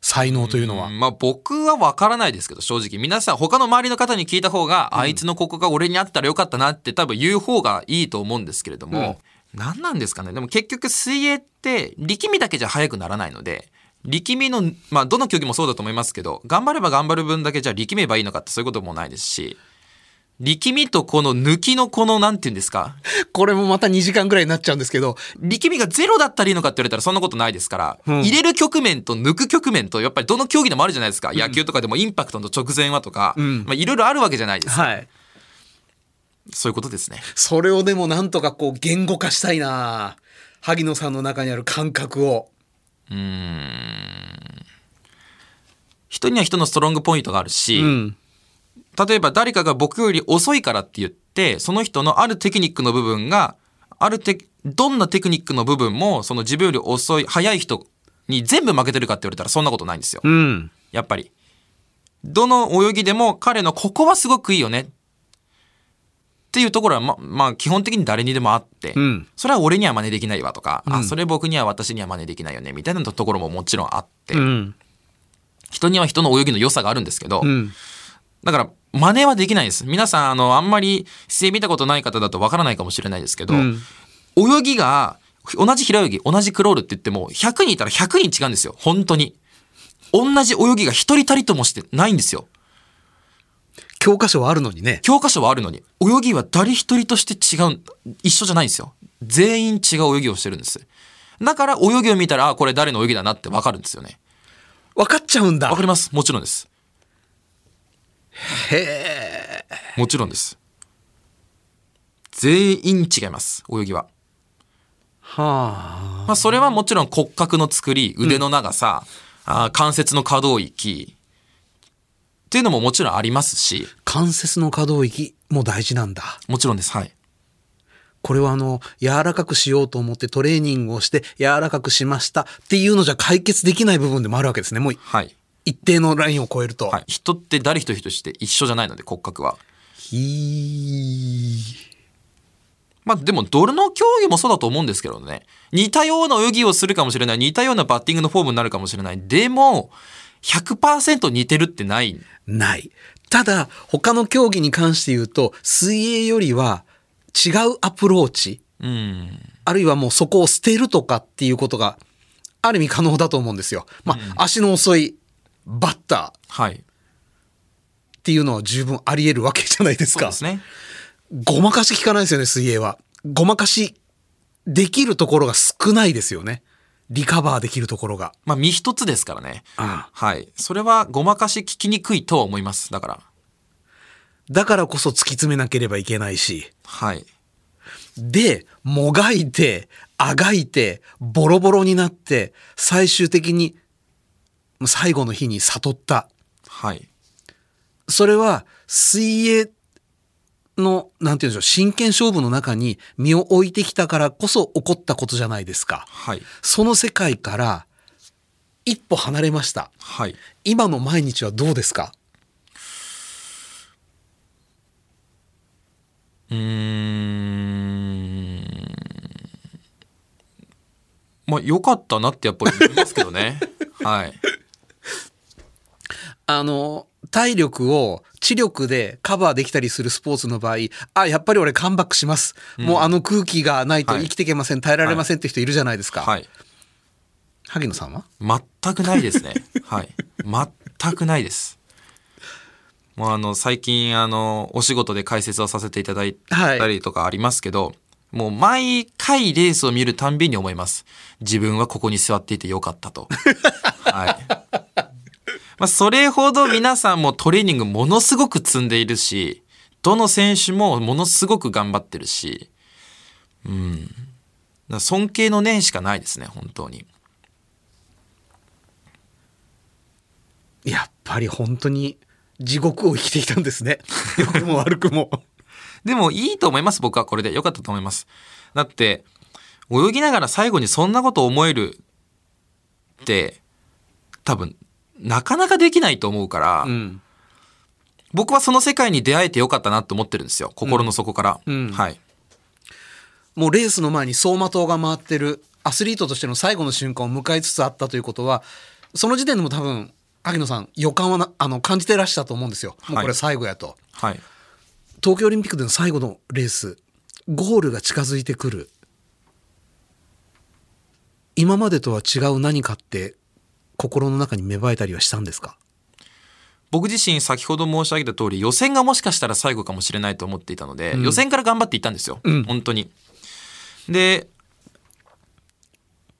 才能というのは。まあ僕は分からないですけど正直。皆さん他の周りの方に聞いた方が、あいつのここが俺にあったらよかったなって多分言う方がいいと思うんですけれども、何なんですかね。でも結局水泳って力みだけじゃ速くならないので力みのまあどの競技もそうだと思いますけど頑張れば頑張る分だけじゃあ力めばいいのかってそういうこともないですし力みとこの抜きのこの、なんて言うんですか？これもまた2時間ぐらいになっちゃうんですけど、力みがゼロだったらいいのかって言われたらそんなことないですから、うん入れる局面と抜く局面と、やっぱりどの競技でもあるじゃないですか。野球とかでもインパクトの直前はとか、んまあいろいろあるわけじゃないですか。はい。そういうことですね。それをでもなんとかこう言語化したいな萩野さんの中にある感覚を。人には人のストロングポイントがあるし、うん。例えば誰かが僕より遅いからって言って、その人のあるテクニックの部分が、あるテどんなテクニックの部分も、その自分より遅い、速い人に全部負けてるかって言われたらそんなことないんですよ。うん。やっぱり。どの泳ぎでも彼のここはすごくいいよね。っていうところはま、まあ基本的に誰にでもあって、うんそれは俺には真似できないわとか、あ、それ僕には私には真似できないよね、みたいなところももちろんあって、うん。人には人の泳ぎの良さがあるんですけど、うん。だから、真似はできないです。皆さん、あの、あんまり姿勢見たことない方だとわからないかもしれないですけど、うん泳ぎが、同じ平泳ぎ、同じクロールって言っても、100人いたら100人違うんですよ。本当に。同じ泳ぎが一人たりともしてないんですよ。教科書はあるのにね。教科書はあるのに、泳ぎは誰一人として違う、一緒じゃないんですよ。全員違う泳ぎをしてるんです。だから泳ぎを見たら、あ、これ誰の泳ぎだなってわかるんですよね。分かっちゃうんだ。わかります？もちろんです。へえ。もちろんです。全員違います、泳ぎは。はあ。まあ、それはもちろん骨格の作り、腕の長さ、あー関節の可動域っていうのももちろんありますし、関節の可動域も大事なんだ。もちろんです。はい。これはあの、柔らかくしようと思ってトレーニングをして柔らかくしましたっていうのじゃ解決できない部分でもあるわけですね。もうはい。一定のラインを超えると。はい。人って誰一人として一緒じゃないので、骨格は。ひまあでも、どの競技もそうだと思うんですけどね。似たような泳ぎをするかもしれない。似たようなバッティングのフォームになるかもしれない。でも、100%似てるってない？ない。ただ、他の競技に関して言うと、水泳よりは違うアプローチ、うん。あるいはもうそこを捨てるとかっていうことが、ある意味可能だと思うんですよ。まあ、足の遅いバッターっはい。ていうのは十分あり得るわけじゃないですか。そうですね。ごまかし効かないですよね、水泳は。ごまかしできるところが少ないですよね。リカバーできるところが。まあ、身一つですからね。ああはい。それはごまかし聞きにくいとは思います。だから。だからこそ突き詰めなければいけないし。はい。で、もがいて、あがいて、ボロボロになって、最終的に最後の日に悟った。はい。それは水泳の、なんて言うんでしょう、真剣勝負の中に身を置いてきたからこそ起こったことじゃないですか。はい。その世界から一歩離れました。はい。今の毎日はどうですか？うーん。まあ、良かったなってやっぱり思いますけどね。*laughs* はい。あの、体力を知力でカバーできたりするスポーツの場合、あ、やっぱり俺カムバックします。もうあの空気がないとはい生きていけません、耐えられませんって人いるじゃないですか。はい。萩野さんは？全くないですね。*laughs* はい。全くないです。もうあの、最近あの、お仕事で解説をさせていただいたりとかありますけど、もう毎回レースを見るたんびに思います。自分はここに座っていてよかったと。*laughs* はい。まあ、それほど皆さんもトレーニングものすごく積んでいるし、どの選手もものすごく頑張ってるし、うん。尊敬の念しかないですね、本当に。やっぱり本当に地獄を生きてきたんですね。*laughs* 良くも悪くも。でもいいと思います、僕はこれで。よかったと思います。だって、泳ぎながら最後にそんなこと思えるって、多分、なかなかできないと思うから、うん。僕はその世界に出会えてよかったなと思ってるんですよ。心の底から。うんはい。もうレースの前に走馬灯が回ってるアスリートとしての最後の瞬間を迎えつつあったということは、その時点でも多分、萩野さん予感はなあの感じてらしたと思うんですよ。もうこれ最後やと。はい。東京オリンピックでの最後のレースゴールが近づいてくる今までとは違う何かって心の中に芽生えたりはしたんですか？僕自身先ほど申し上げた通り予選がもしかしたら最後かもしれないと思っていたので、予選から頑張っていったんですよ、本当に。で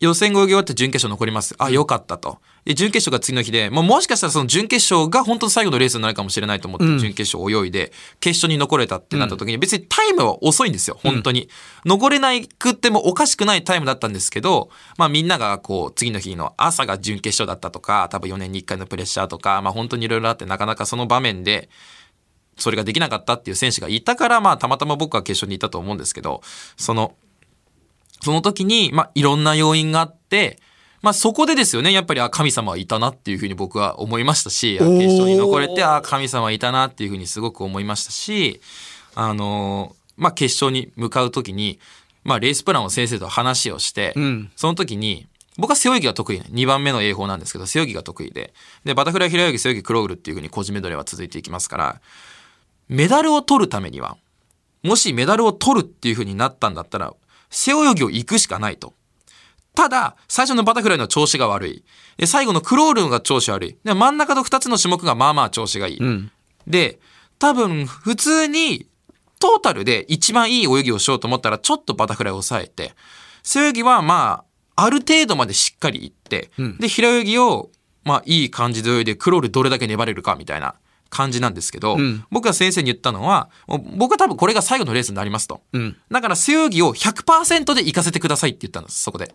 予選が泳ぎ終わって準決勝残ります。あ、よかったと。で、準決勝が次の日で、もしかしたらその準決勝が本当の最後のレースになるかもしれないと思って準決勝泳いで、決勝に残れたってなった時に、別にタイムは遅いんですよ、本当に。残れないくってもおかしくないタイムだったんですけど、まあみんながこう、次の日の朝が準決勝だったとか、多分4年に1回のプレッシャーとか、まあ本当にいろいろあって、なかなかその場面で、それができなかったっていう選手がいたから、まあたまたま僕は決勝にいたと思うんですけど、その、その時に、まあ、いろんな要因があって、まあ、そこでですよね、やっぱり、あ、神様はいたなっていうふうに僕は思いましたし、あ決勝に残れて、あ、神様はいたなっていうふうにすごく思いましたし、あのーまあ、決勝に向かう時に、まあ、レースプランを先生と話をして、んその時に、僕は背泳ぎが得意ね。2番目の泳法なんですけど、背泳ぎが得意で。で、バタフライ、平泳ぎ、背泳ぎ、クロールっていうふうに個人メドレーは続いていきますから、メダルを取るためには、もしメダルを取るっていう風になったんだったら、背泳ぎを行くしかないと。ただ、最初のバタフライの調子が悪い。で、最後のクロールが調子悪い。で、真ん中と2つの種目がまあまあ調子がいい。んで、多分、普通に、トータルで一番いい泳ぎをしようと思ったら、ちょっとバタフライを抑えて、背泳ぎはまあ、ある程度までしっかりいって、で、平泳ぎを、まあ、いい感じで泳いで、クロールどれだけ粘れるかみたいな感じなんですけど、ん僕が先生に言ったのは、僕は多分これが最後のレースになりますと。うんだから背泳ぎを100%で行かせてくださいって言ったんです、そこで。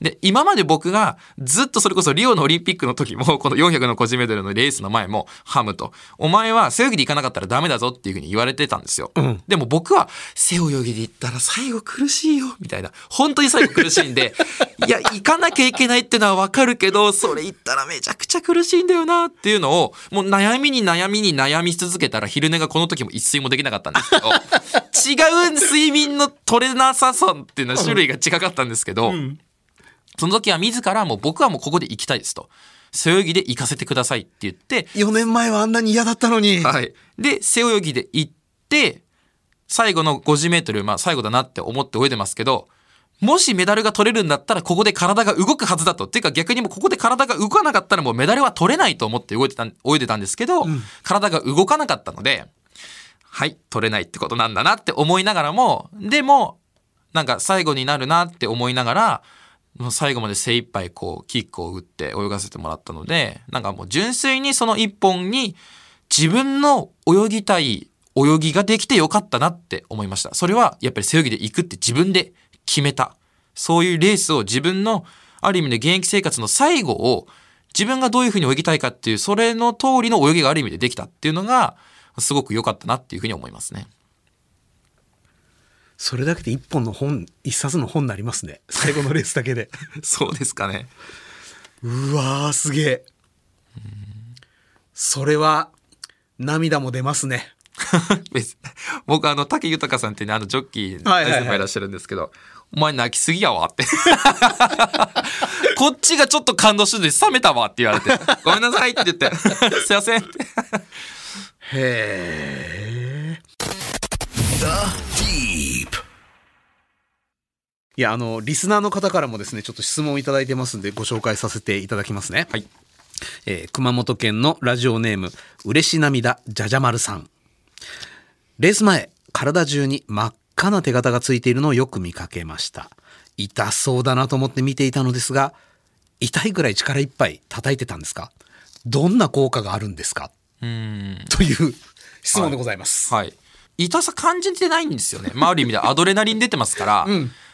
で、今まで僕がずっとそれこそリオのオリンピックの時も、*laughs* この400の個人メドレーのレースの前も、ハムと、お前は背泳ぎで行かなかったらダメだぞっていうふうに言われてたんですよ。でも僕は、背泳ぎで行ったら最後苦しいよ、みたいな。本当に最後苦しいんで、*laughs* いや、行かなきゃいけないってのはわかるけど、それ言ったらめちゃくちゃ苦しいんだよなっていうのを、もう悩みに悩みに悩み続けたら昼寝がこの時も一睡もできなかったんですけど、*laughs* 違う睡眠の取れなささっていうのは種類が違かったんですけど、その時は自らもう僕はもうここで行きたいですと。背泳ぎで行かせてくださいって言って、4年前はあんなに嫌だったのに。はい。で、背泳ぎで行って、最後の50メートル、まあ最後だなって思って泳いでますけど、もしメダルが取れるんだったらここで体が動くはずだと。っていうか逆にもうここで体が動かなかったらもうメダルは取れないと思って動いてた、泳いでたんですけど、体が動かなかったので、はい、取れないってことなんだなって思いながらも、でも、なんか最後になるなって思いながら、もう最後まで精一杯こうキックを打って泳がせてもらったので、なんかもう純粋にその一本に自分の泳ぎたい泳ぎができてよかったなって思いました。それはやっぱり背泳ぎで行くって自分で決めた。そういうレースを自分のある意味で現役生活の最後を自分がどういうふうに泳ぎたいかっていうそれの通りの泳ぎがある意味でできたっていうのがすごく良かったなっていうふうに思いますね。それだけで一本の本、一冊の本になりますね。最後のレースだけで。*laughs* そうですかね。うわー、すげえ。それは、涙も出ますね。*laughs* 別僕あの武豊さんってねあのジョッキー先輩いらっしゃるんですけど、お前泣きすぎやわって *laughs* こっちがちょっと感動してて冷めたわって言われてごめんなさいって言ってすいませんってへえ。いや、あの、リスナーの方からもですね、ちょっと質問をいただいてますんで、ご紹介させていただきますね。はい。えー熊本県のラジオネーム、嬉し涙じゃじゃ丸さん。レース前、体中に真っ赤な手形がついているのをよく見かけました。痛そうだなと思って見ていたのですが、痛いぐらい力いっぱい叩いてたんですか？どんな効果があるんですか？うんという質問でございます。はい痛さ感じてないんですよね、まあ、ある意味でアドレナリン出てますから、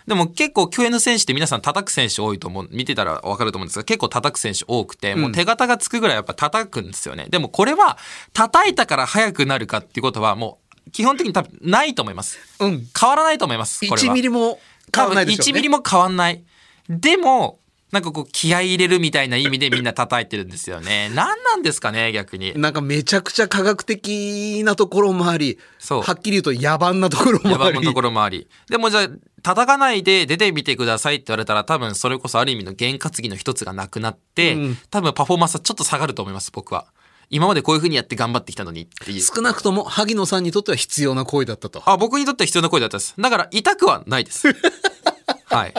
でも結構競泳の選手って皆さん叩く選手多いと思う見てたら分かると思うんですが結構叩く選手多くてもう手形がつくぐらいやっぱ叩くんですよね。でもこれは叩いたから速くなるかっていうことはもう基本的に多分ないと思います。うん。変わらないと思いますこれは。1ミリも変わらないでしょうね。1ミリも変わんない。でもなんかこう気合い入れるみたいな意味でみんな叩いてるんですよね *laughs* 何なんですかね逆になんかめちゃくちゃ科学的なところもあり、そうはっきり言うと野蛮なところもあり。野蛮のところもあり。でもじゃあ、叩かないで出てみてくださいって言われたら多分それこそある意味の験担ぎの一つがなくなって、うん多分パフォーマンスはちょっと下がると思います、僕は。今までこういう風にやって頑張ってきたのにっていう。少なくとも萩野さんにとっては必要な行為だったと。あ、僕にとっては必要な声だったです。だから痛くはないです。*laughs* はい。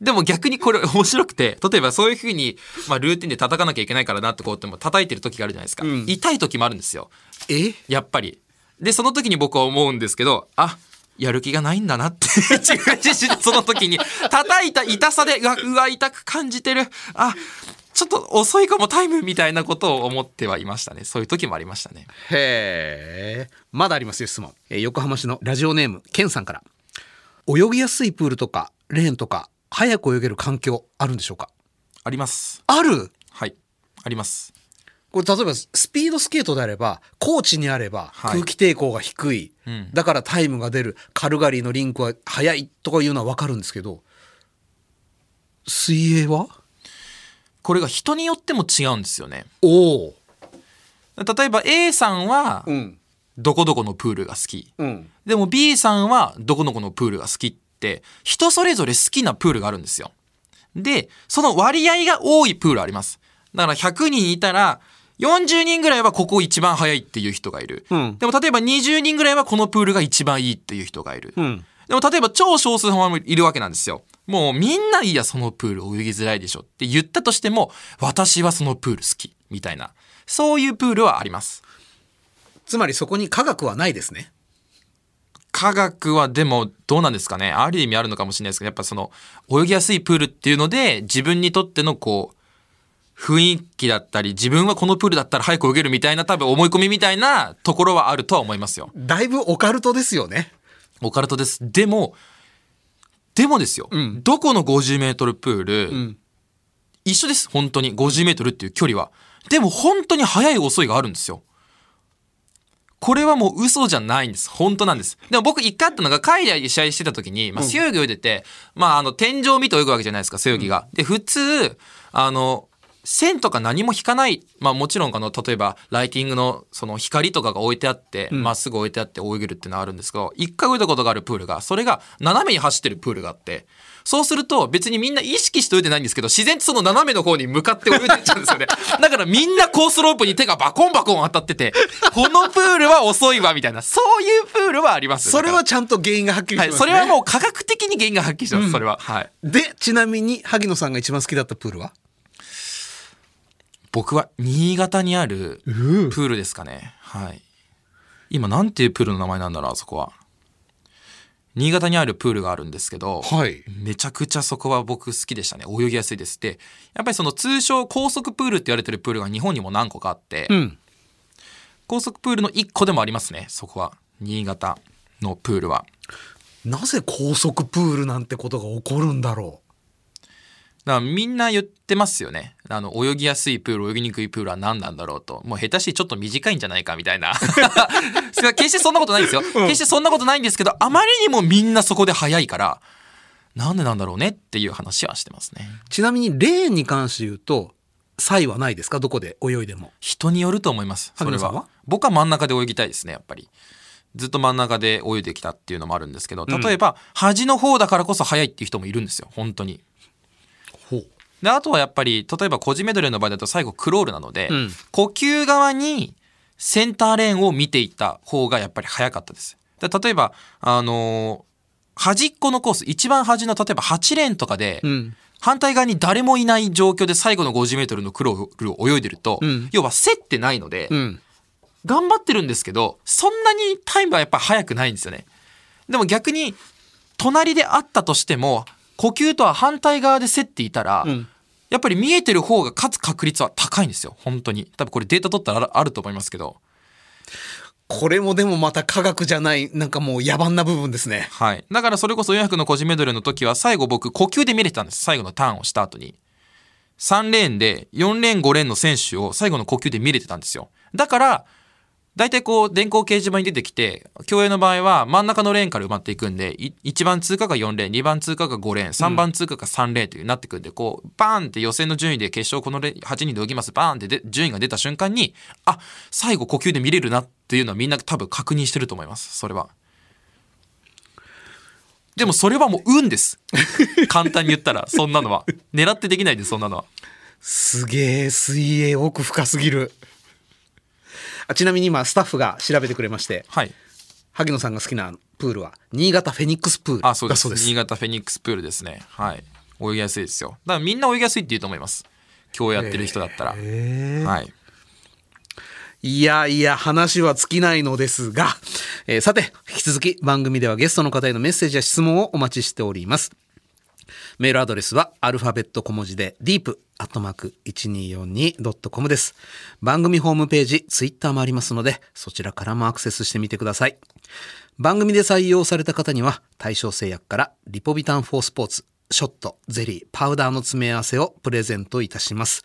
でも逆にこれ面白くて、例えばそういうふうに、まあルーティンで叩かなきゃいけないからなってこうっても叩いてる時があるじゃないですか。痛い時もあるんですよ。え？やっぱり。で、その時に僕は思うんですけど、あ、やる気がないんだなって、自分自身でその時に、叩いた痛さで、うわ、うわ痛く感じてる。あ、ちょっと遅いかもタイムみたいなことを思ってはいましたね。そういう時もありましたね。へえ。まだありますよ、質問。えー横浜市のラジオネーム、ケンさんから。泳ぎやすいプールとか、レーンとか、早く泳げる環境あるんでしょうか？あります。ある？はい。あります。これ例えばスピードスケートであれば高地にあればはい空気抵抗が低い、うんだからタイムが出るカルガリーのリンクは速いとかいうのは分かるんですけど水泳は？これが人によっても違うんですよね。おお例えば A さんは、うんどこどこのプールが好き。うんでも B さんはどこどこのプールが好きって、人それぞれ好きなプールがあるんですよ。で、その割合が多いプールあります。だから100人いたら、40人ぐらいはここ一番早いっていう人がいる。うんでも例えば20人ぐらいはこのプールが一番いいっていう人がいる。うんでも例えば超少数派もいるわけなんですよ。もうみんないいやそのプール泳ぎづらいでしょって言ったとしても、私はそのプール好き。みたいな。そういうプールはあります。つまりそこに科学はないですね科学はでもどうなんですかね？ある意味あるのかもしれないですけどやっぱその泳ぎやすいプールっていうので自分にとってのこう雰囲気だったり自分はこのプールだったら早く泳げるみたいな多分思い込みみたいなところはあるとは思いますよ。だいぶオカルトですよねオカルトです。でもでもですよ、んどこの50メートルプール、ん一緒です本当に50メートルっていう距離は。でも本当に速い遅いがあるんですよ。これはもう嘘じゃないんです。本当なんです。でも僕一回あったのが海外で試合してた時に、まあ、背泳ぎ泳いでて、まあ、あの、天井を見て泳ぐわけじゃないですか、背泳ぎが。で、普通、あの、線とか何も引かない。まあもちろん、あの、例えば、ライティングの、その光とかが置いてあって、ま、っすぐ置いてあって泳げるっていうのはあるんですけど、一回泳いだことがあるプールが、それが斜めに走ってるプールがあって、そうすると別にみんな意識して泳いでないんですけど、自然とその斜めの方に向かって泳いでっちゃうんですよね。*laughs* だからみんなコースロープに手がバコンバコン当たってて、このプールは遅いわ、みたいな、そういうプールはあります。それはだちゃんと原因がはっきりしてますね、それはもう科学的に原因がはっきりしてます、それは。はい。でちなみに萩野さんが一番好きだったプールは？僕は新潟にあるプールですかね。はい。今なんていうプールの名前なんだろう、あそこは。新潟にあるプールがあるんですけど、はいめちゃくちゃそこは僕好きでしたね。泳ぎやすいです。で、やっぱりその通称高速プールって言われてるプールが日本にも何個かあって、うん高速プールの1個でもありますね、そこは。新潟のプールは。なぜ高速プールなんてことが起こるんだろだからみんな言ってますよね。あの、泳ぎやすいプール、泳ぎにくいプールは何なんだろうと。もう下手しちょっと短いんじゃないかみたいな。*laughs* それは決してそんなことないんですよ。決してそんなことないんですけど、あまりにもみんなそこで速いから、なんでなんだろうねっていう話はしてますね。うちなみにレーンに関して言うと差異はないですか？どこで泳いでも人によると思います。それは。僕は真ん中で泳ぎたいですね、やっぱり。ずっと真ん中で泳いできたっていうのもあるんですけど、例えば、端の方だからこそ速いっていう人もいるんですよ、本当に。で、あとはやっぱり、例えば個人メドレーの場合だと最後クロールなので、うん。呼吸側にセンターレーンを見ていった方がやっぱり早かったです。で例えば、あのー端っこのコース、一番端の例えば8レーンとかで、ん。反対側に誰もいない状況で最後の50メートルのクロールを泳いでると、ん。要は競ってないので、うん。頑張ってるんですけど、そんなにタイムはやっぱ速くないんですよね。でも逆に、隣であったとしても、呼吸とは反対側で競っていたら、んやっぱり見えてる方が勝つ確率は高いんですよ。本当に。多分これデータ取ったらあるあると思いますけど。これもでもまた科学じゃないなんかもう野蛮な部分ですねはい。だからそれこそ400の個人メドレーの時は最後僕呼吸で見れてたんです。最後のターンをした後に。3レーンで4レーン5レーンの選手を最後の呼吸で見れてたんですよ。だから、大体こう電光掲示板に出てきて、競泳の場合は真ん中のレーンから埋まっていくんで、い1番通過が4レーン、2番通過が5レーン、3番通過が3レーンというなってくんで、こう、バーンって予選の順位で決勝このレ8人で泳ぎます、バーンってで順位が出た瞬間に、あ、最後呼吸で見れるなっていうのはみんな多分確認してると思います、それは。でもそれはもう運です。*laughs* 簡単に言ったら、そんなのは。狙ってできないです、そんなのは。すげえ水泳奥深すぎるあちなみに今スタッフが調べてくれましてはい。萩野さんが好きなプールは新潟フェニックスプール。だそうです新潟フェニックスプールですね。はい。泳ぎやすいですよ。だからみんな泳ぎやすいって言うと思います。今日やってる人だったら。はい。いやいや、話は尽きないのですが、えーさて、引き続き番組ではゲストの方へのメッセージや質問をお待ちしております。メールアドレスはアルファベット小文字で deep.1242.com です。番組ホームページ、ツイッターもありますので、そちらからもアクセスしてみてください。番組で採用された方には、対象製薬からリポビタン4スポーツ、ショット、ゼリー、パウダーの詰め合わせをプレゼントいたします。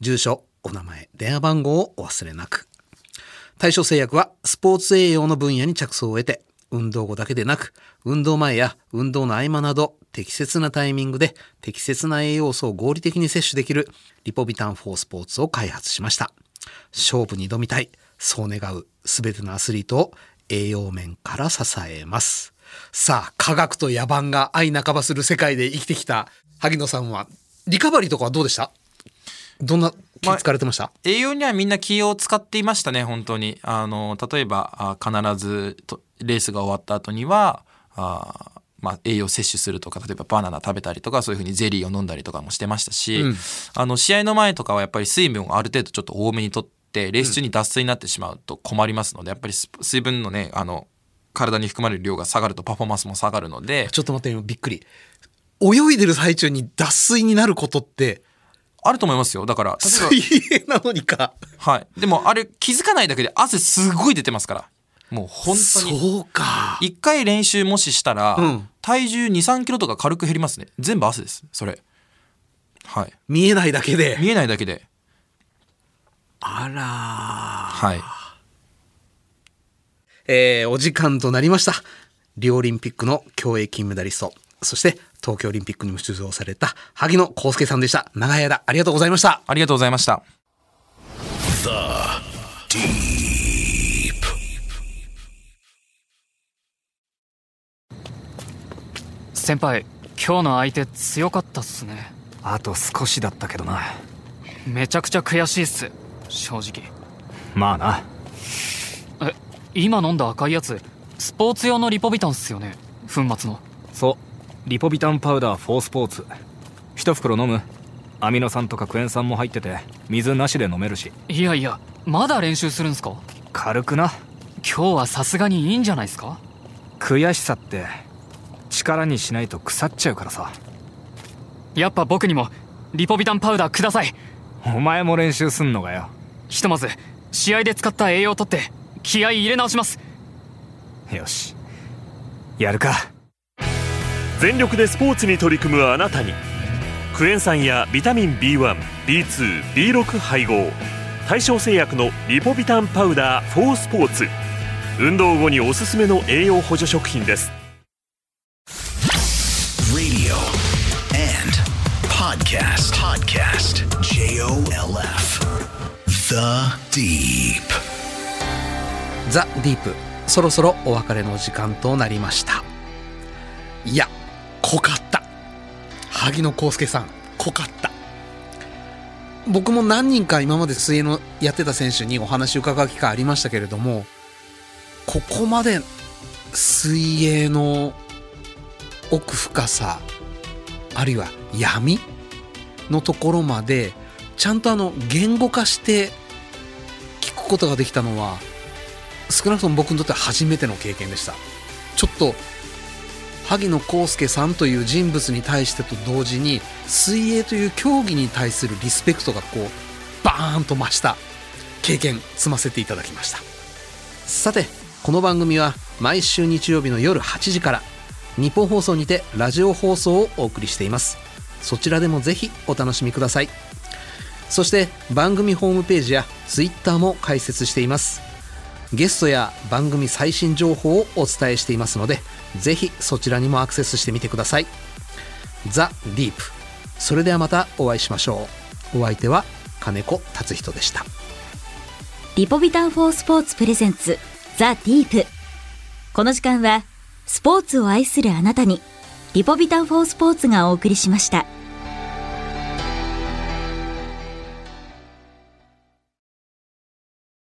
住所、お名前、電話番号をお忘れなく。対象製薬はスポーツ栄養の分野に着想を得て、運動後だけでなく、運動前や運動の合間など、適切なタイミングで適切な栄養素を合理的に摂取できるリポビタン4スポーツを開発しました。勝負に挑みたい、そう願う全てのアスリートを栄養面から支えます。さあ、科学と野蛮が相半ばする世界で生きてきた萩野さんは、リカバリーとかはどうでした？どんな気使われてました、栄養にはみんな気を使っていましたね、本当に。あの、例えば、あ必ずとレースが終わった後には、あまあ、栄養摂取するとか、例えばバナナ食べたりとか、そういうふうにゼリーを飲んだりとかもしてましたし、うんあの、試合の前とかはやっぱり水分をある程度ちょっと多めにとって、レース中に脱水になってしまうと困りますので、やっぱりす水分のね、あの、体に含まれる量が下がるとパフォーマンスも下がるので、ちょっと待って、今びっくり。泳いでる最中に脱水になることって、あると思いますよ。だから、水泳なのにか。はい。でもあれ気づかないだけで汗すごい出てますから。もう本当に。そうか。一回練習もししたら、うん体重2、3キロとか軽く減りますね。全部汗です。それ。はい。見えないだけで。見えないだけで。あらはい。えーお時間となりました。リオオリンピックの競泳金メダリスト、そして東京オリンピックにも出場された萩野公介さんでした。長い間ありがとうございました。ありがとうございました。Deep. 先輩今日の相手強かったっすねあと少しだったけどなめちゃくちゃ悔しいっす正直まあなえ今飲んだ赤いやつスポーツ用のリポビタンっすよね粉末のそうリポビタンパウダー4スポーツ。一袋飲む。アミノ酸とかクエン酸も入ってて水なしで飲めるし。いやいやまだ練習するんすか？軽くな。今日はさすがにいいんじゃないっすか？悔しさって力にしないと腐っちゃうからさ。やっぱ僕にもリポビタンパウダーください。お前も練習すんのかよ。ひとまず試合で使った栄養をとって気合い入れ直します。よし。やるか全力でスポーツに取り組むあなたにクエン酸やビタミン B1B2B6 配合対象製薬のリポビタンパウダー4スポーツ運動後におすすめの栄養補助食品です Radio and podcast. Podcast. J O L F. The Deep. ザ・ディープそろそろお別れの時間となりましたいや濃かった。萩野公介さん濃かった。僕も何人か今まで水泳のやってた選手にお話伺う機会ありましたけれどもここまで水泳の奥深さあるいは闇のところまでちゃんとあの言語化して聞くことができたのは少なくとも僕にとっては初めての経験でした。ちょっと萩野公介さんという人物に対してと同時に水泳という競技に対するリスペクトがこうバーンと増した経験積ませていただきました。さてこの番組は毎週日曜日の夜8時から日本放送にてラジオ放送をお送りしています。そちらでもぜひお楽しみください。そして番組ホームページやツイッターも開設しています。ゲストや番組最新情報をお伝えしていますのでぜひそちらにもアクセスしてみてください。ザ・ディープ。それではまたお会いしましょう。お相手は金子達人でした。リポビタン4スポーツプレゼンツザ・ディープ。この時間はスポーツを愛するあなたにリポビタン4スポーツがお送りしました。